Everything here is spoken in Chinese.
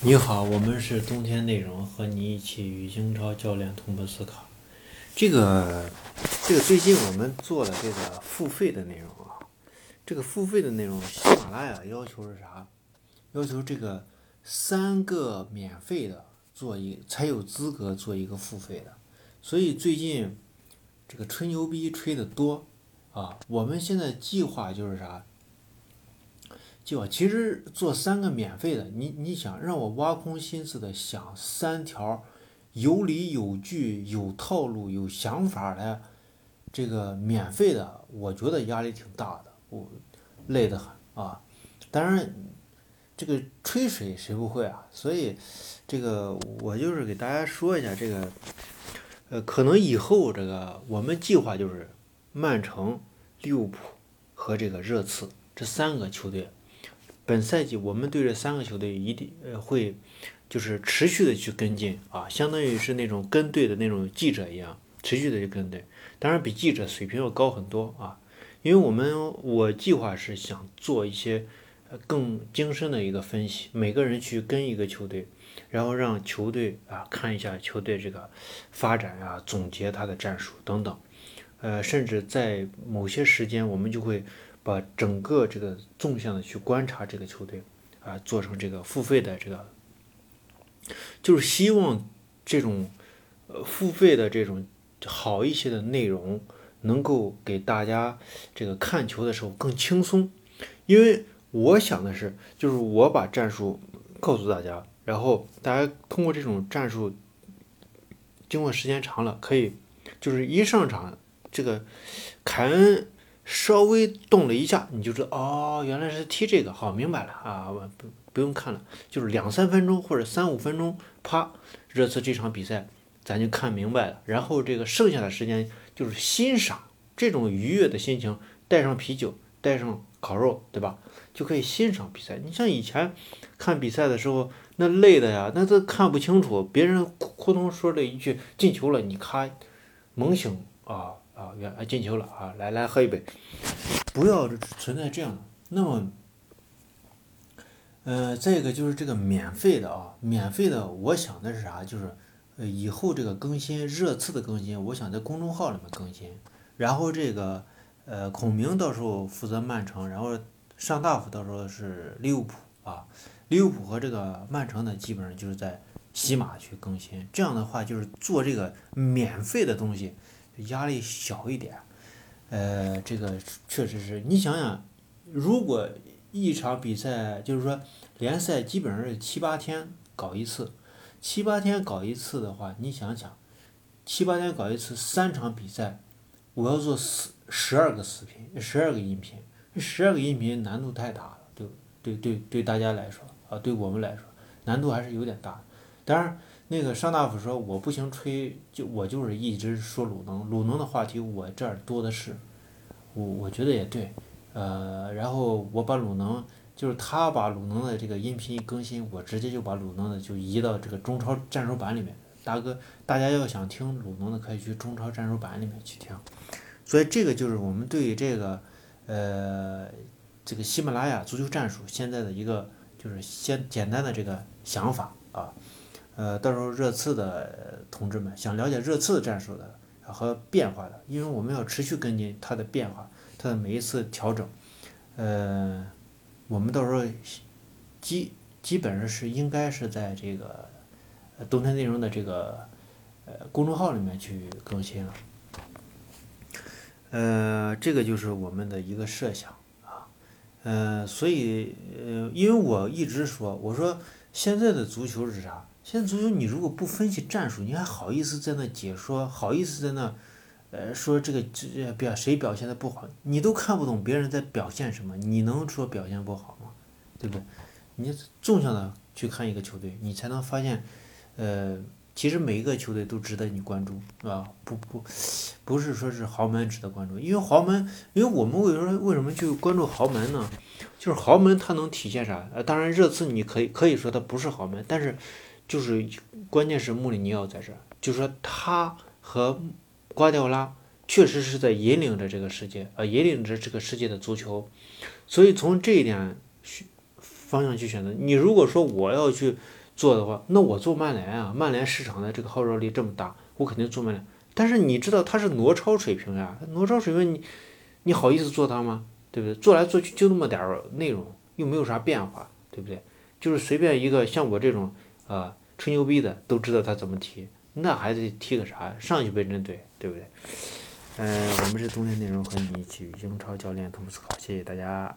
你好，我们是冬天内容，和你一起与英超教练同步思考。这个，这个最近我们做了这个付费的内容啊。这个付费的内容，喜马拉雅要求是啥？要求这个三个免费的做一才有资格做一个付费的。所以最近这个吹牛逼吹的多啊。我们现在计划就是啥？就其实做三个免费的，你你想让我挖空心思的想三条有理有据、有套路、有想法的这个免费的，我觉得压力挺大的，我累得很啊。当然，这个吹水谁不会啊？所以这个我就是给大家说一下这个，呃，可能以后这个我们计划就是曼城、利物浦和这个热刺这三个球队。本赛季我们对这三个球队一定呃会，就是持续的去跟进啊，相当于是那种跟队的那种记者一样，持续的去跟队。当然比记者水平要高很多啊，因为我们我计划是想做一些更精深的一个分析，每个人去跟一个球队，然后让球队啊看一下球队这个发展啊，总结他的战术等等，呃，甚至在某些时间我们就会。把整个这个纵向的去观察这个球队，啊，做成这个付费的这个，就是希望这种呃付费的这种好一些的内容，能够给大家这个看球的时候更轻松。因为我想的是，就是我把战术告诉大家，然后大家通过这种战术，经过时间长了，可以就是一上场这个凯恩。稍微动了一下，你就知道哦，原来是踢这个，好明白了啊，不不用看了，就是两三分钟或者三五分钟，啪，热刺这场比赛咱就看明白了。然后这个剩下的时间就是欣赏这种愉悦的心情，带上啤酒，带上烤肉，对吧？就可以欣赏比赛。你像以前看比赛的时候，那累的呀，那都看不清楚，别人扑通说了一句进球了，你咔猛醒啊。啊，远啊进球了啊！来来喝一杯，不要存在这样的。那么，呃，再一个就是这个免费的啊，免费的，我想的是啥？就是呃，以后这个更新热刺的更新，我想在公众号里面更新。然后这个呃，孔明到时候负责曼城，然后上大夫到时候是利物浦啊，利物浦和这个曼城呢，基本上就是在喜马去更新。这样的话，就是做这个免费的东西。压力小一点，呃，这个确实是你想想，如果一场比赛就是说联赛基本上是七八天搞一次，七八天搞一次的话，你想想，七八天搞一次三场比赛，我要做十十二个视频，十二个音频，十二个音频难度太大了，对对对对大家来说啊，对我们来说难度还是有点大，当然。那个上大夫说我不行吹，就我就是一直说鲁能，鲁能的话题我这儿多的是，我我觉得也对，呃，然后我把鲁能，就是他把鲁能的这个音频一更新，我直接就把鲁能的就移到这个中超战术版里面。大哥，大家要想听鲁能的，可以去中超战术版里面去听。所以这个就是我们对于这个，呃，这个喜马拉雅足球战术现在的一个就是先简单的这个想法啊。呃，到时候热刺的同志们想了解热刺战术的和变化的，因为我们要持续跟进它的变化，它的每一次调整。呃，我们到时候基基本上是应该是在这个冬天内容的这个呃公众号里面去更新了。呃，这个就是我们的一个设想啊。呃，所以呃，因为我一直说，我说现在的足球是啥？现在足球，你如果不分析战术，你还好意思在那解说？好意思在那，呃，说这个这表谁表现的不好？你都看不懂别人在表现什么，你能说表现不好吗？对不对？你纵向的去看一个球队，你才能发现，呃，其实每一个球队都值得你关注，是吧？不不，不是说是豪门值得关注，因为豪门，因为我们为什么为什么去关注豪门呢？就是豪门它能体现啥？呃，当然热刺你可以可以说它不是豪门，但是。就是关键是穆里尼奥在这儿，就是说他和瓜迪奥拉确实是在引领着这个世界，呃，引领着这个世界的足球。所以从这一点方向去选择，你如果说我要去做的话，那我做曼联啊，曼联市场的这个号召力这么大，我肯定做曼联。但是你知道他是挪超水平呀，挪超水平你你好意思做他吗？对不对？做来做去就那么点儿内容，又没有啥变化，对不对？就是随便一个像我这种啊吹牛逼的都知道他怎么踢，那还得踢个啥？上去被针对，对不对？嗯，我们是冬天内容和你一起英超教练同步思考，谢谢大家。